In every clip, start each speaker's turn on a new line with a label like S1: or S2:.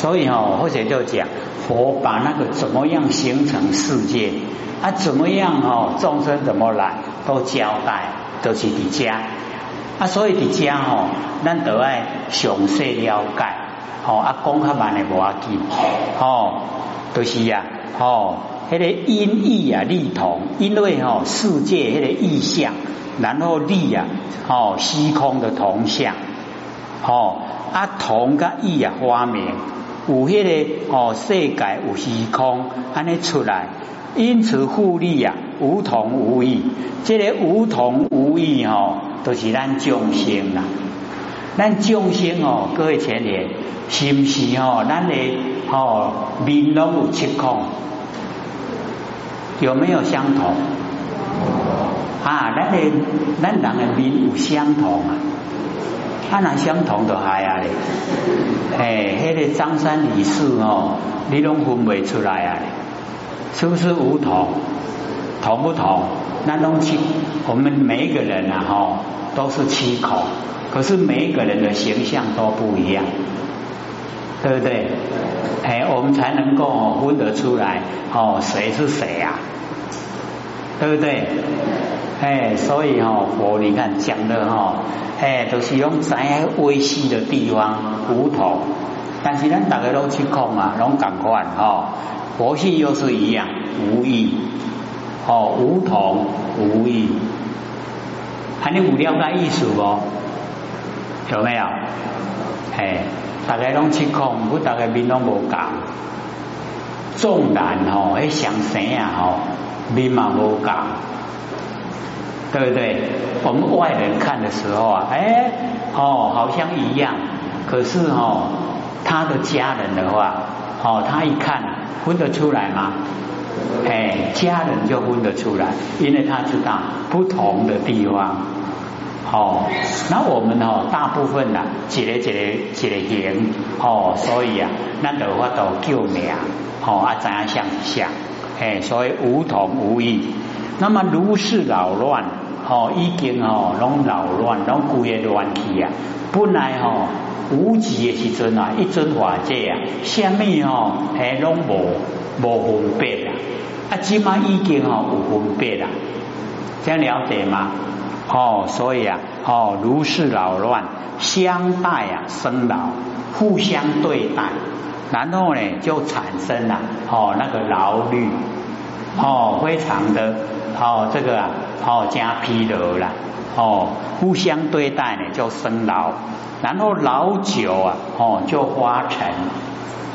S1: 所以哦，或者就讲佛把那个怎么样形成世界啊，怎么样哦，众生怎么来都交代，都是伫家啊，所以伫家哦，咱都爱详细了解哦，啊，讲较慢的无要紧哦，都是呀哦，迄个音义啊，力同，因为哦，世界迄个意象，然后力啊，哦，虚空的同相，哦，啊，同个意啊，发明。有迄个哦，世界有虚空，安尼出来，因此互利啊，无同无异。这个无同无异哦，都是咱众生啦。咱众生哦，各位前年是不是哦？咱的哦，面拢有七孔，有没有相同？啊，咱的咱人的面有相同啊。他那相同的还啊嘞，哎，迄个张三李四哦，你拢分不出来啊？是不是无同？同不同？那东西，我们每一个人啊，哈，都是七孔，可是每一个人的形象都不一样，对不对？哎，我们才能够分得出来哦，谁是谁呀？对不对？哎，所以哈，佛你看讲的哈。哎，都是用在微细的地方无同，但是咱大家都去空啊，拢感快哈。佛性又是一样无异，哦，无同无异，还你有了解意思不？有没有？哎，大家拢去空，不大家面拢无讲，纵然吼，哎想生啊吼，面嘛无讲。对不对？我们外人看的时候啊，哎，哦，好像一样。可是哦，他的家人的话，哦，他一看分得出来吗？哎，家人就分得出来，因为他知道不同的地方。哦，那我们哦，大部分呐，一个一个一个形，哦，所以啊，那的话都救命，哦，啊，怎样像像，哎，所以无同无异。那么如是扰乱，哦，已经哦，拢扰乱，拢规个乱去啊！本来吼无极的时阵啊，一尊法界啊，什么吼，还拢无无分别啊！啊，即马已经吼有分别啦，这样了解吗？哦，所以啊，哦，如是扰乱，相待啊，生老，互相对待，然后呢，就产生了哦那个劳虑，哦，非常的。哦，这个啊，哦加疲劳了，哦互相对待呢就生老，然后老久啊，哦就花尘，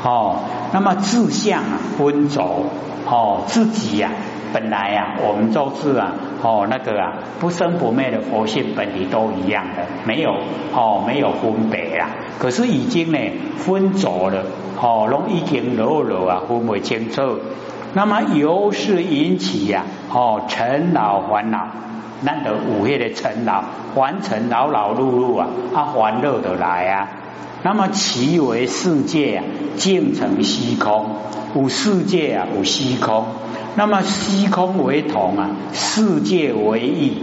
S1: 哦那么志向啊昏浊，哦自己呀本来呀我们都是啊，哦那个啊不生不灭的佛性本体都一样的，没有哦没有分别可是已经呢分走了，哦拢已经老了啊分不清楚。那么由是引起呀，哦，尘老烦恼，难得五夜的尘老，凡尘劳劳碌碌啊，啊，烦乐的来啊。那么其为世界啊，尽成虚空，无世界啊，无虚空。那么虚空为同啊，世界为异。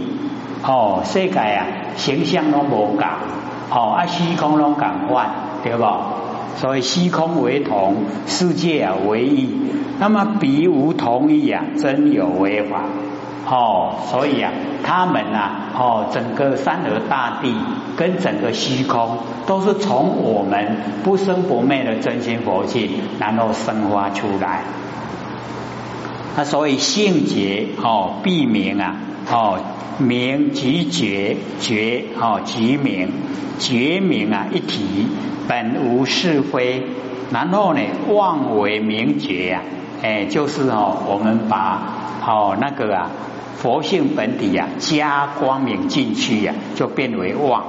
S1: 哦，世界啊，形象拢无共，哦，啊，虚空拢感幻，对不？所以虚空为同，世界啊为异。那么彼无同一啊，真有为法。哦，所以啊，他们啊，哦，整个山河大地跟整个虚空，都是从我们不生不灭的真心佛性，然后生发出来。那所以性觉哦，必明啊，哦，明即觉，觉哦即明，觉明啊一体。本无是非，然后呢，妄为名觉呀，哎，就是哦，我们把哦那个啊佛性本体呀加光明进去呀，就变为妄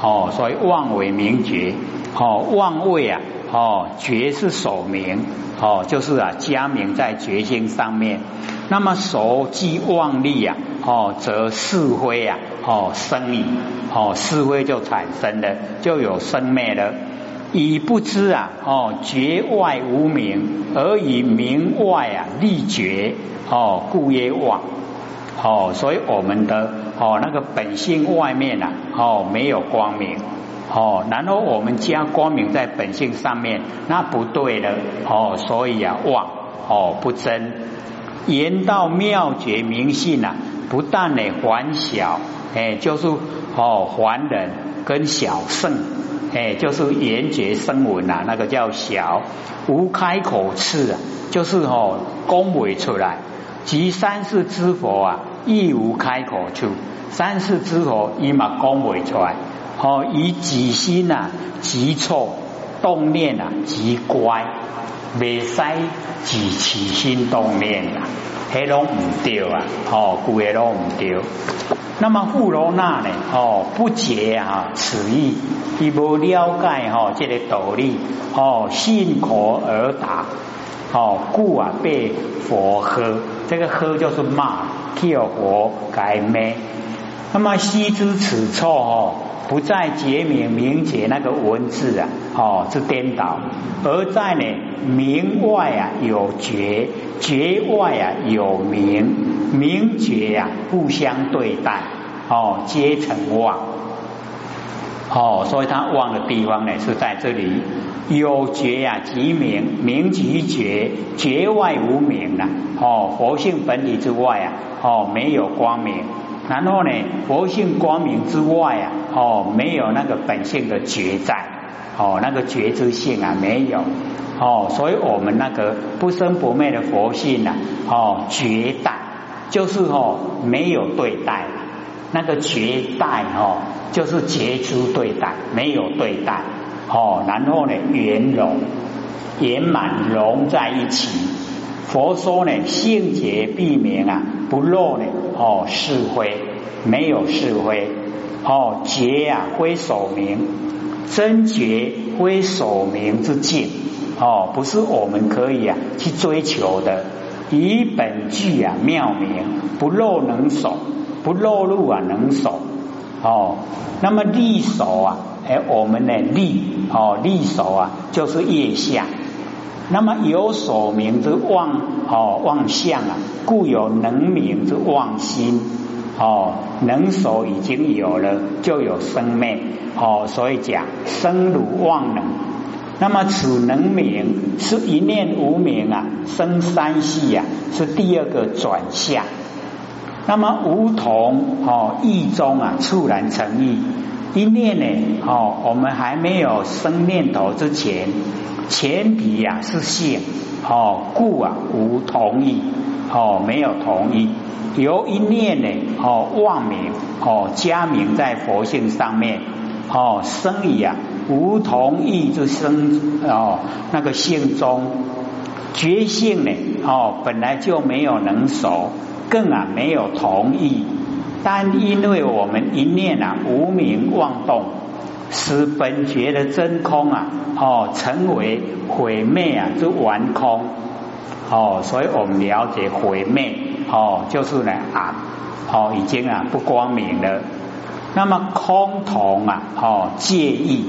S1: 哦，所以妄为名觉哦，妄位啊哦，觉是守名哦，就是啊加名在觉性上面，那么守即妄力啊哦，则是非啊哦生矣哦，是非就产生了，就有生灭了。以不知啊，哦，觉外无名，而以名外啊立觉，哦，故曰妄，哦，所以我们的哦那个本性外面啊，哦没有光明，哦，然后我们加光明在本性上面，那不对了哦，所以啊妄哦不真，言道妙觉明性啊，不但呢还小，哎，就是哦还人跟小圣，哎，就是言觉声闻啊，那个叫小，无开口次啊，就是哦恭维出来，即三世之佛啊，亦无开口处，三世之佛伊嘛恭维出来。哦，以己心呐，急错动念啊，极乖，未使己起心动念啊，迄拢唔对啊，哦，故个拢唔对。那么富罗那呢？哦，不解啊，此意，伊无了解哈，这个道理，哦，信口而答，哦，故啊被佛喝，这个喝就是骂，叫佛改咩？那么悉知此错哦。不在解明明解那个文字啊，哦，是颠倒，而在呢明外啊有觉，觉外啊有明，明觉啊互相对待，哦，皆成妄，哦，所以他妄的地方呢是在这里，有觉呀即明，明即觉，觉外无明啊，哦，佛性本体之外啊，哦，没有光明。然后呢，佛性光明之外啊，哦，没有那个本性的觉在，哦，那个觉知性啊没有，哦，所以我们那个不生不灭的佛性啊，哦，绝代就是哦没有对待，那个绝代哦就是觉知对待，没有对待，哦，然后呢圆融圆满融在一起。佛说呢，性觉避免啊，不漏呢，哦，是非没有是非，哦，觉啊归守明，真觉归守明之境，哦，不是我们可以啊去追求的。以本具啊妙明，不漏能守，不漏入啊能守，哦，那么利守啊，哎，我们的利哦利手啊，就是业相。那么有所名之妄哦妄相啊，故有能名之妄心哦，能所已经有了，就有生灭哦，所以讲生如妄能。那么此能名是一念无名啊，生三系啊，是第二个转向。那么无同哦意中啊，猝然成意。一念呢哦，我们还没有生念头之前。前提呀是性哦，故啊无同意哦，没有同意，由一念呢哦妄名哦加名在佛性上面哦生以啊无同意之生哦那个性中觉性呢哦本来就没有能熟，更啊没有同意，但因为我们一念啊无名妄动。使本觉的真空啊，哦，成为毁灭啊之完空，哦，所以我们了解毁灭，哦，就是呢啊，哦，已经啊不光明了。那么空同啊，哦，介意，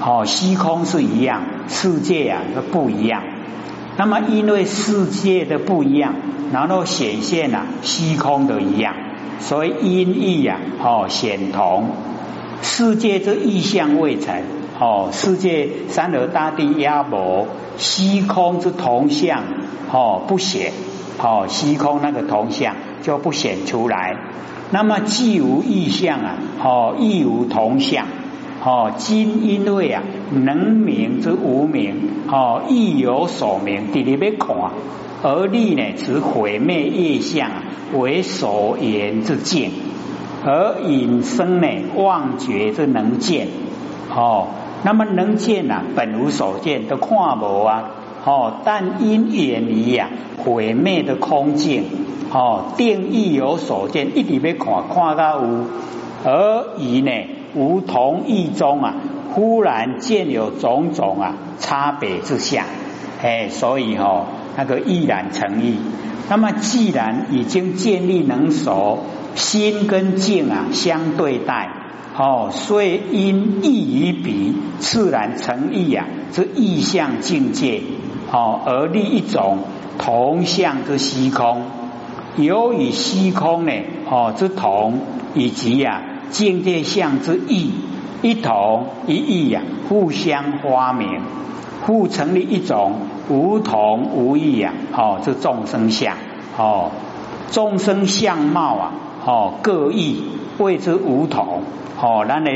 S1: 哦，虚空是一样，世界啊是不一样。那么因为世界的不一样，然后显现啊虚空的一样，所以音义啊，哦，显同。世界之意象未成，哦，世界山河大地压薄，虚空之同相，哦，不显，哦，虚空那个同相就不显出来。那么既无意象啊，哦，亦无同相，哦，今因为啊，能明之无明，哦，亦有所明，地里边看，而立呢，此毁灭业相为所言之见。而引生呢，妄觉之能见。哦，那么能见呐，本无所见，都看无啊。哦，但因远离呀，毁灭的空境哦，定义有所见，一直要看，看到无，而以呢，无同意中啊，忽然见有种种啊差别之相，哎，所以哈，那个毅然成意。那么既然已经建立能熟。心跟境啊相对待，哦，所以因意与彼，自然成意啊，这意象境界，哦，而立一种同相之虚空，由于虚空呢，哦之同，以及啊境界相之异，一同一异呀，互相发明，互成立一种无同无异啊，哦，这众生相，哦，众生相貌啊，哦，各异，谓之无同，哦，咱的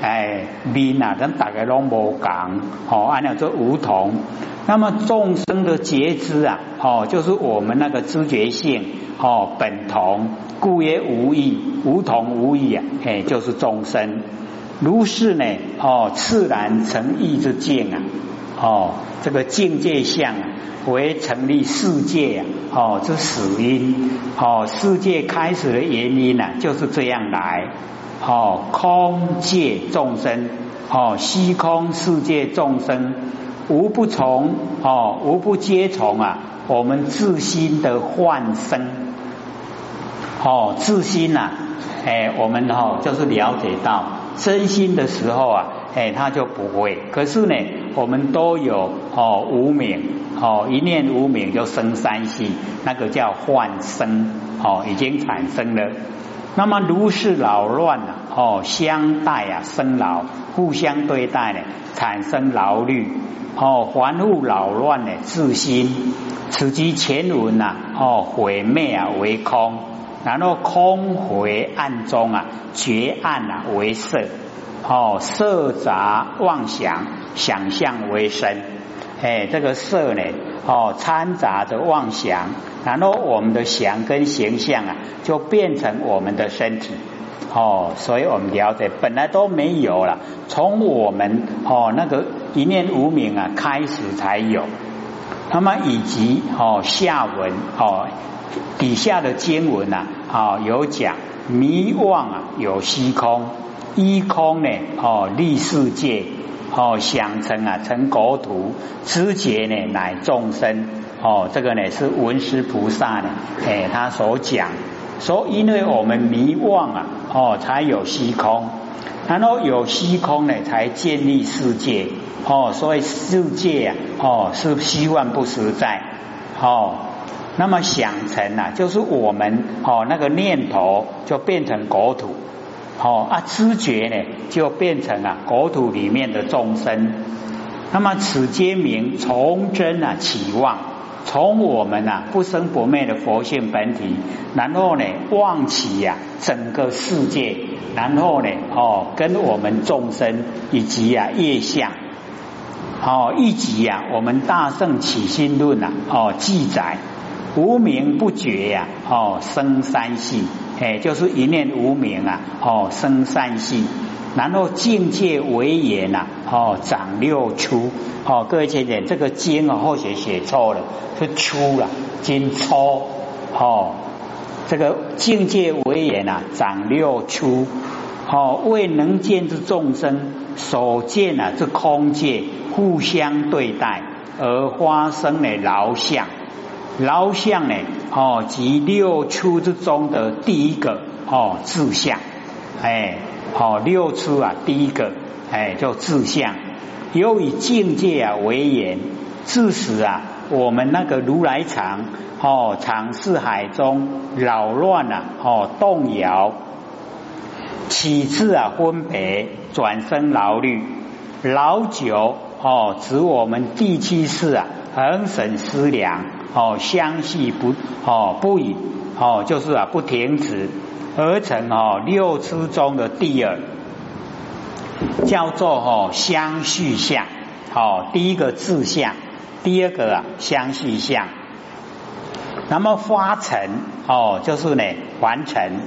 S1: 哎面啊，咱大概拢无讲，哦，按照这无同，那么众生的觉知啊，哦，就是我们那个知觉性，哦，本同，故曰无异，无同无异啊，哎，就是众生。如是呢，哦，自然成意之境啊，哦，这个境界相，为成立世界，哦，之始因，哦，世界开始的原因呢，就是这样来，哦，空界众生，哦，虚空世界众生，无不从，哦，无不皆从啊，我们自心的幻生，哦，自心呐，哎，我们哦，就是了解到。真心的时候啊，哎，他就不会。可是呢，我们都有哦无名哦一念无名就生三心，那个叫幻生哦，已经产生了。那么如是扰乱啊，哦相待啊生老，互相对待呢，产生劳虑哦，凡物扰乱呢自心，此即前文呐哦毁灭啊为空。然后空回暗中啊，绝暗啊为色，哦色杂妄想，想象为身，哎这个色呢，哦掺杂着妄想，然后我们的想跟形象啊，就变成我们的身体，哦所以我们了解本来都没有了，从我们哦那个一念无名啊开始才有，那么以及哦下文哦。底下的经文呐，啊有讲迷妄啊有虚空，依空呢哦立世界哦想成啊成国土，知觉呢乃众生哦这个呢是文殊菩萨呢哎他所讲说因为我们迷妄啊哦才有虚空，然后有虚空呢才建立世界哦所以世界啊哦是虚幻不实在哦。那么想成啊，就是我们哦那个念头就变成国土，哦啊知觉呢就变成啊国土里面的众生。那么此皆名从真啊起望，从我们啊不生不灭的佛性本体，然后呢望起呀整个世界，然后呢哦跟我们众生以及啊业相，哦一集呀我们大圣起心论呐哦记载。无名不觉呀，哦，生三系，哎，就是一念无名啊，哦，生三系，然后境界为言呐，哦，长六出，哦，各位姐姐，这个经啊，或许写错了，是出了，经初，哦，这个境界为言呐，长六出，哦，为能见之众生所见啊，这空界互相对待而发生的劳相。劳相呢？哦，即六出之中的第一个哦，志向，哎，好六出啊，第一个哎，叫志向。由以境界啊为言，致使啊，我们那个如来藏哦，藏四海中扰乱啊，哦，动摇，起自啊分别，转生劳虑，老久哦，指我们第七世啊，恒审思量。哦，相续不哦不已哦，就是啊不停止而成哦六支中的第二，叫做哦相续相。哦第一个自相，第二个啊相续相，那么发成哦就是呢完成。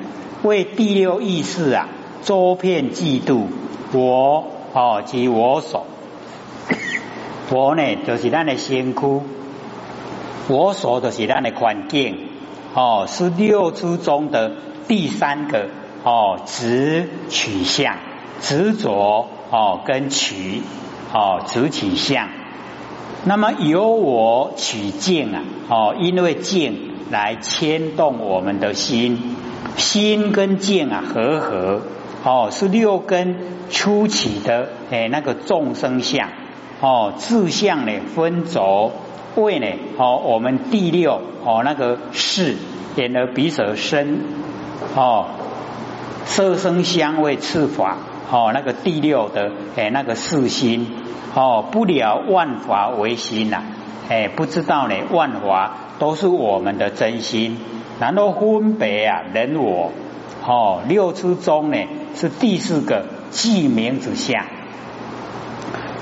S1: 为第六意识啊周遍嫉妒我哦及我所，我呢就是咱的先窟。我所的是咱的环境。哦，是六出中的第三个哦，执取向，执着哦跟取哦执取向。那么由我取境啊哦，因为境来牵动我们的心，心跟境啊合合哦，是六根初起的哎那个众生相哦，自相呢分轴。为呢？哦，我们第六哦，那个是眼耳鼻舌身哦，色声香味触法哦，那个第六的哎那个四心哦，不了万法为心呐，哎不知道呢万法都是我们的真心，然后分别啊人我哦六出中呢是第四个记名之相，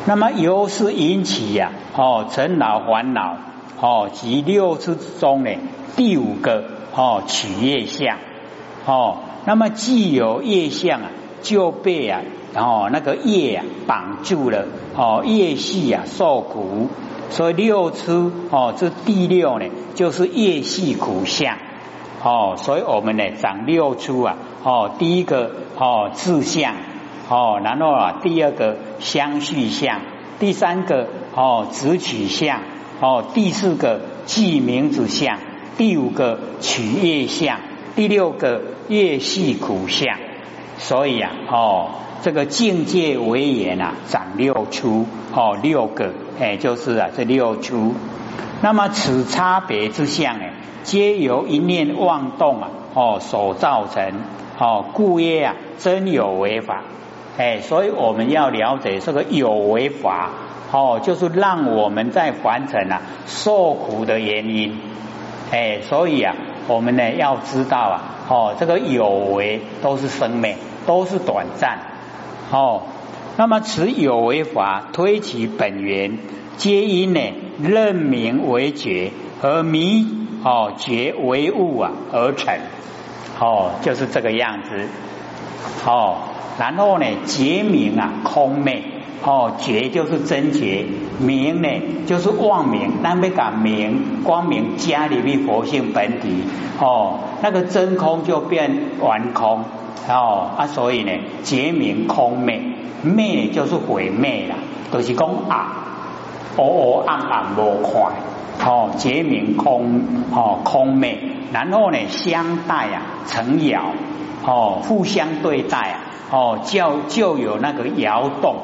S1: 那么由是引起呀哦尘恼烦恼哦及六出之中呢第五个哦取业相哦，那么既有业相啊。就被啊，然后那个业啊绑住了哦，业系啊受苦，所以六出哦，这第六呢就是业系苦相哦，所以我们呢长六出啊哦，第一个哦自相哦，然后啊第二个相续相，第三个哦直取相哦，第四个记名子相，第五个取业相，第六个业系苦相。所以啊，哦，这个境界为言啊，长六出，哦，六个，哎，就是啊，这六出。那么此差别之相，哎，皆由一念妄动啊，哦，所造成，哦，故曰啊，真有为法，哎，所以我们要了解这个有为法，哦，就是让我们在凡尘啊受苦的原因，哎，所以啊，我们呢要知道啊，哦，这个有为都是生命。都是短暂哦，那么此有为法推其本源，皆因呢认名为觉，而迷哦觉为物啊而成哦，就是这个样子哦。然后呢觉名啊空昧哦，觉就是真觉，名呢就是妄名，那没讲名光明加里面佛性本体。哦，那个真空就变完空。哦啊，所以呢，结名空灭，灭就是毁灭啦，都是讲啊，哦哦暗暗无快，哦结名空哦空灭，然后呢相待啊成摇，哦互相对待啊，哦就就有那个摇动，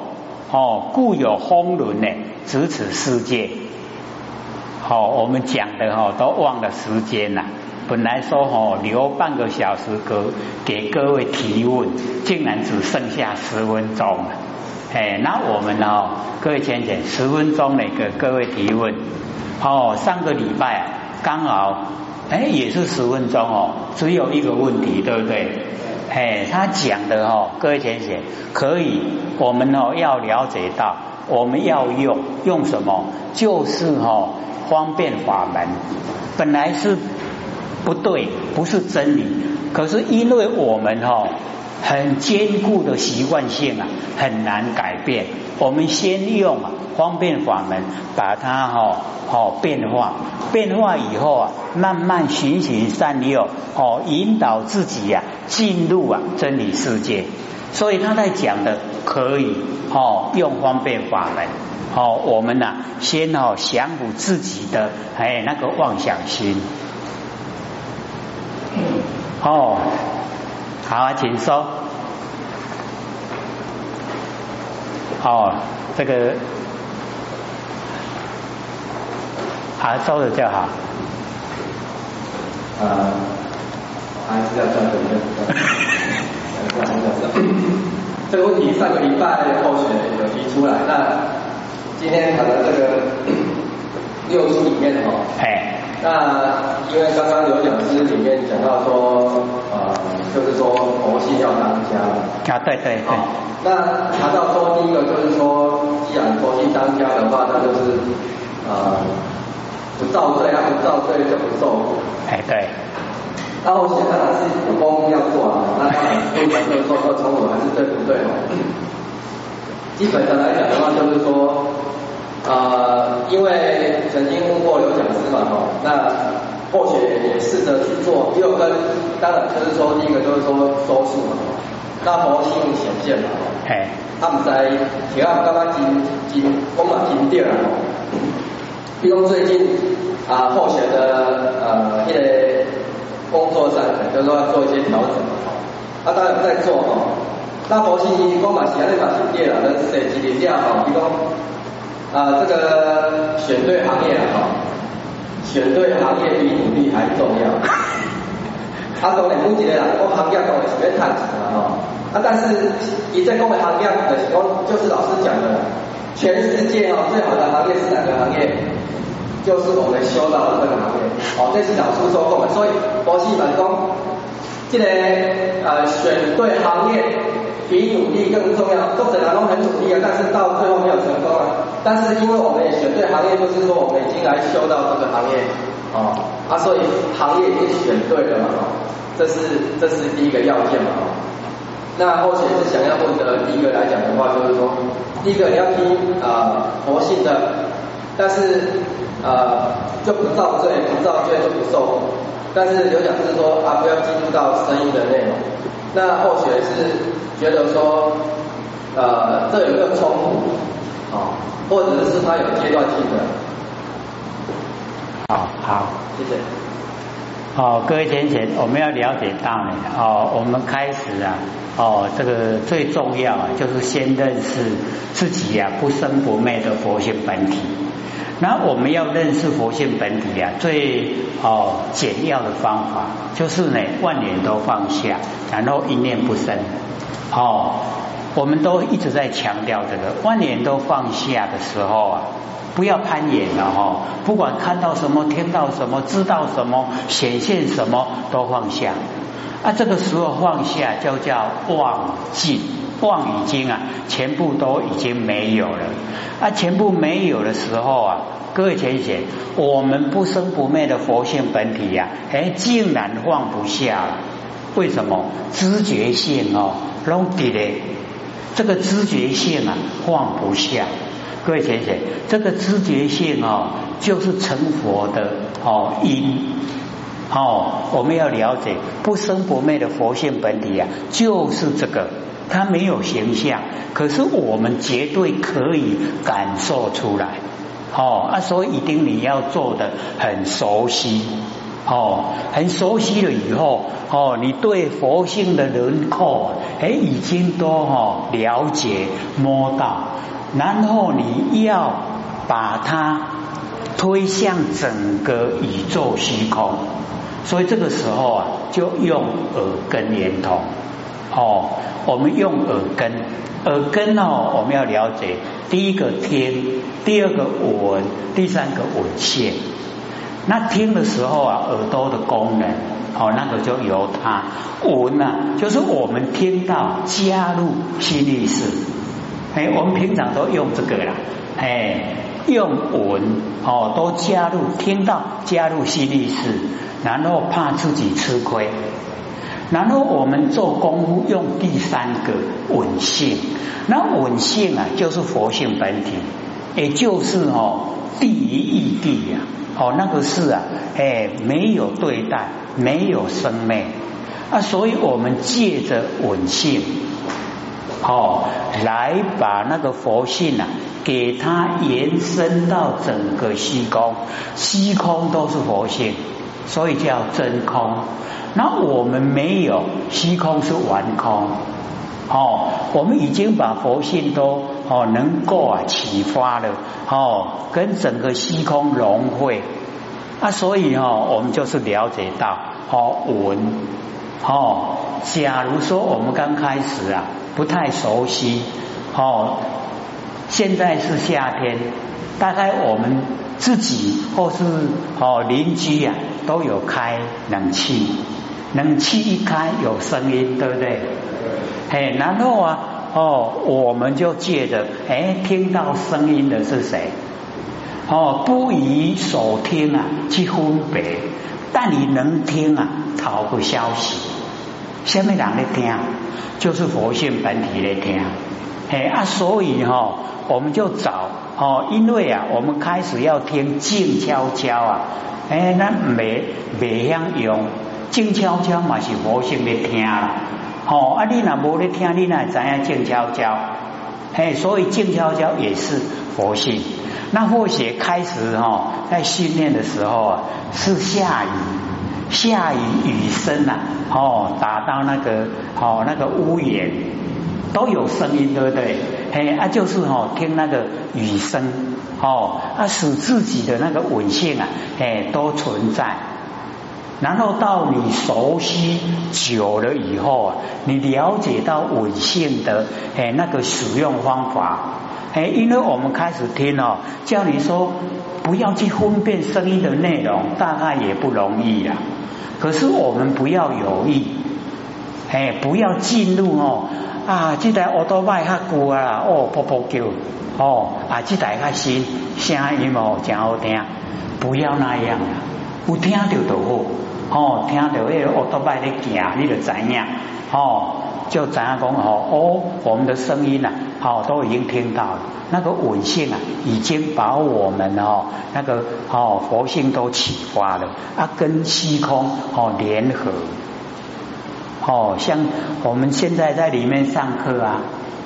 S1: 哦故有风轮呢咫尺世界，好我们讲的哈都忘了时间了。本来说哦留半个小时给给各位提问，竟然只剩下十分钟了。哎，那我们哦，各位浅浅十分钟呢给各位提问。哦，上个礼拜刚好哎也是十分钟哦，只有一个问题，对不对？哎，他讲的哦，各位浅浅可以，我们哦要了解到，我们要用用什么？就是哦方便法门，本来是。不对，不是真理。可是因为我们哈很坚固的习惯性啊，很难改变。我们先用方便法门把它哈好变化，变化以后啊，慢慢循循善诱哦，引导自己呀进入啊真理世界。所以他在讲的可以哦用方便法门哦，我们呢先哦降服自己的哎那个妄想心。哦，好啊，请说。哦，这个好收的就好。
S2: 呃，还是要专注一点。这个问题上个礼拜候选有提出来，那今天谈的这个六书里面哦。
S1: 哎。
S2: 那因为刚刚有讲师里面讲到说佛性要当家了。
S1: 啊，对对对。
S2: 那谈到说第一个就是说，既然佛性当家的话，那就是呃不造罪啊，不造罪就不受苦。
S1: 哎，对。
S2: 那我现在还是有功要做啊，那当然不管说说说冲突还是对不对哦。基本上来讲的话，就是说。呃，因为曾经问过刘讲师嘛，哈，那或许也试着去做。第二个，当然就是说，第一个就是说收束嘛，那佛性显现嘛，
S1: 哎，
S2: 他们在提案刚刚今今光马停电了，比如最近啊，候选的呃一些工作上，就是说要做一些调整，啊，当然在做哈，那佛性光马其他地方停电了，那谁几点掉哈，比如。啊，这个选对行业了哈，选对行业比努力还重要。他讲的目前的啦，我行业讲的是要赚钱啦哈，啊，但是以这工的行业的情况，就是老师讲的，全世界哦最好的行业是哪个行业？就是我们修道的这个行业。哦，这是老师说过的，所以博士本工，这个呃选对行业比努力更重要。作者当中很努力啊，但是到最后没有成功啊。但是因为我们也选对行业，就是说我们已经来修到这个行业。哦，啊，所以行业已经选对了嘛，这是这是第一个要件嘛。那后学是想要获得第一个来讲的话，就是说，第一个你要听啊佛性的，但是呃就不造罪，不造罪就不受。但是有讲是说啊不要进入到生意的内容。那或许是觉得说呃这有没有冲突啊，或者是它有阶段性的？
S1: 好好，
S2: 谢谢。
S1: 好，各位先生，我们要了解到呢，哦，我们开始啊，哦，这个最重要啊，就是先认识自己呀，不生不灭的佛性本体。那我们要认识佛性本体啊，最哦简要的方法就是呢，万念都放下，然后一念不生。哦，我们都一直在强调这个万念都放下的时候啊。不要攀岩了哈！不管看到什么、听到什么、知道什么、显现什么，都放下。啊，这个时候放下就叫忘尽，忘已经啊，全部都已经没有了。啊，全部没有的时候啊，各位浅显，我们不生不灭的佛性本体呀，哎，竟然放不下了。为什么？知觉性哦，拢底嘞，这个知觉性啊，放不下。各位先生，这个知觉性哦，就是成佛的哦因哦，我们要了解不生不灭的佛性本体啊，就是这个，它没有形象，可是我们绝对可以感受出来哦啊，所以一定你要做的很熟悉哦，很熟悉了以后哦，你对佛性的轮廓哎已经都哈了解摸到。然后你要把它推向整个宇宙虚空，所以这个时候啊，就用耳根连通。哦，我们用耳根，耳根哦，我们要了解第一个听，第二个闻，第三个闻线。那听的时候啊，耳朵的功能，哦，那个就由它闻啊，就是我们听到加入心力识。哎，我们平常都用这个啦，哎，用闻哦，都加入听到加入心力士，然后怕自己吃亏，然后我们做功夫用第三个稳性，那稳性啊就是佛性本体，也就是哦第一义谛呀，哦那个是啊，哎没有对待，没有生灭啊，所以我们借着稳性。哦，来把那个佛性啊，给它延伸到整个虚空，虚空都是佛性，所以叫真空。那我们没有虚空是完空，哦，我们已经把佛性都哦能够啊启发了，哦，跟整个虚空融汇啊，所以哦，我们就是了解到哦闻哦，假如说我们刚开始啊。不太熟悉哦，现在是夏天，大概我们自己或是哦邻居呀都有开冷气，冷气一开有声音，对不对？哎，然后啊哦，我们就借着哎听到声音的是谁？哦，不以手听啊去分别，但你能听啊，逃不消息。下面人来听，就是佛性本体来听，哎啊，所以哈，我们就找哦，因为啊，我们开始要听静悄悄啊，哎，那没没想用静悄悄嘛是佛性来听啦，哦啊，你那无咧听，你那怎样静悄悄？哎，所以静悄悄也是佛性。那或许开始哈，在训练的时候啊，是下雨。下雨雨声呐，哦，打到那个哦那个屋檐都有声音，对不对？嘿啊，就是哦听那个雨声哦，啊使自己的那个稳性啊，哎都存在。然后到你熟悉久了以后啊，你了解到稳性的哎那个使用方法，哎，因为我们开始听哦，叫你说不要去分辨声音的内容，大概也不容易呀。可是我们不要犹豫，哎，不要进入哦啊，这台奥多麦较久啊，哦，啵啵叫，哦啊，这台较新，声音哦真好听，不要那样啊，有听到就好，哦，听到那个奥多麦在行，你就知影，哦，就知影讲哦，哦，我们的声音呐，哦，都已经听到了，那个稳性啊，已经把我们哦，那个哦佛性都启发了，啊，跟虚空哦联合。哦，像我们现在在里面上课啊，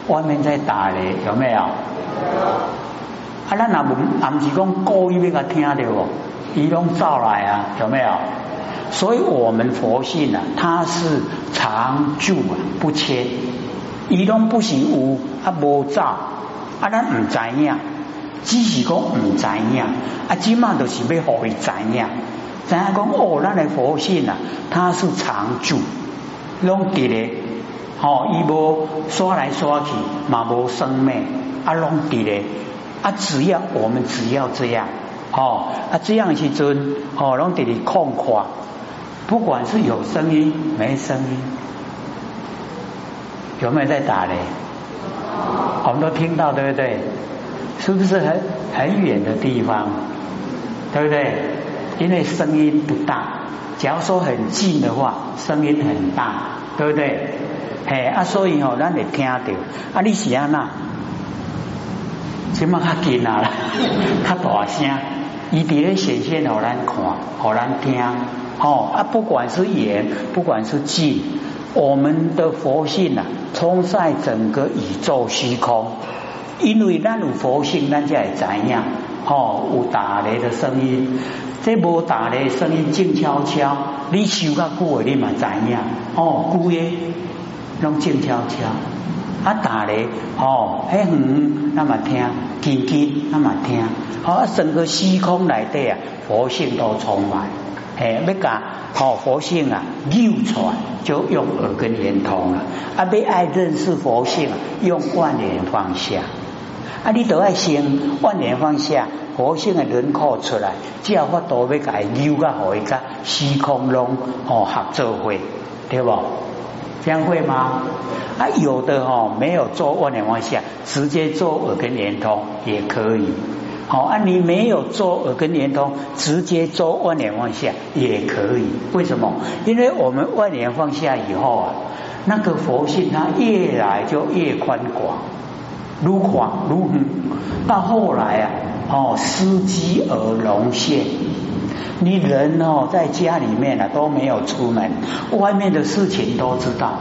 S1: 外面在打雷，有没有？啊，咱也不，也是讲故意要他听到哦，伊拢照来啊，有没有？所以我们佛性啊，它是常住啊，不迁。伊拢不行有啊，无照啊，咱唔知影，只是讲唔知影啊，今嘛都是要互伊知影，知影讲哦，咱的佛性啊，它是常住。拢伫咧，吼，伊无刷来刷去，嘛无生命，啊，拢伫咧，啊，只要我们只要这样，吼，啊，这样时阵，吼，拢伫咧空旷，不管是有声音没声音，有没有在打雷？我们都听到，对不对？是不是很很远的地方？对不对？因为声音不大。假如说很近的话，声音很大，对不对？嘿啊，所以吼，咱得听到啊，你是安那？起码较近啊，较大声，伊伫咧显现，互咱看，互咱听。哦啊，不管是远，不管是近，我们的佛性啊，充在整个宇宙虚空。因为咱有佛性，咱才会知影。哦，有打雷的声音。这无打雷声音静悄悄，你修较久诶，你嘛知影哦，久诶拢静悄悄。啊打雷哦，迄远那么听，近近那么听。哦，整个虚空内底啊，佛性都充满。诶，要甲哦佛性啊流传，就用耳根圆通了。啊，要爱认识佛性，用万年放下。啊，你都爱先万年放下。佛性的轮廓出来，只要法度要改扭个好一个虚空中哦合作会，对不？这样会吗？啊，有的哦没有做万年放下，直接做耳根连通也可以。好，啊，你没有做耳根连通，直接做万年放下也可以。为什么？因为我们万年放下以后啊，那个佛性它越来就越宽广，如广如远，到后来啊。哦，司机而龙现，你人哦在家里面呢都没有出门，外面的事情都知道，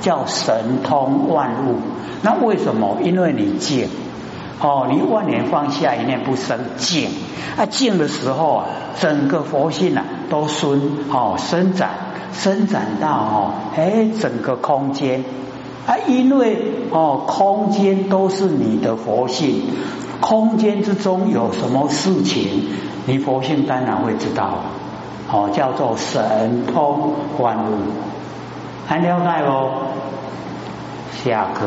S1: 叫神通万物。那为什么？因为你静哦，你万年放下一念不生静啊，静的时候啊，整个佛性啊都伸哦伸展伸展到哦哎整个空间啊，因为哦空间都是你的佛性。空间之中有什么事情，你佛性当然会知道，哦，叫做神通万物，还了解不？下课。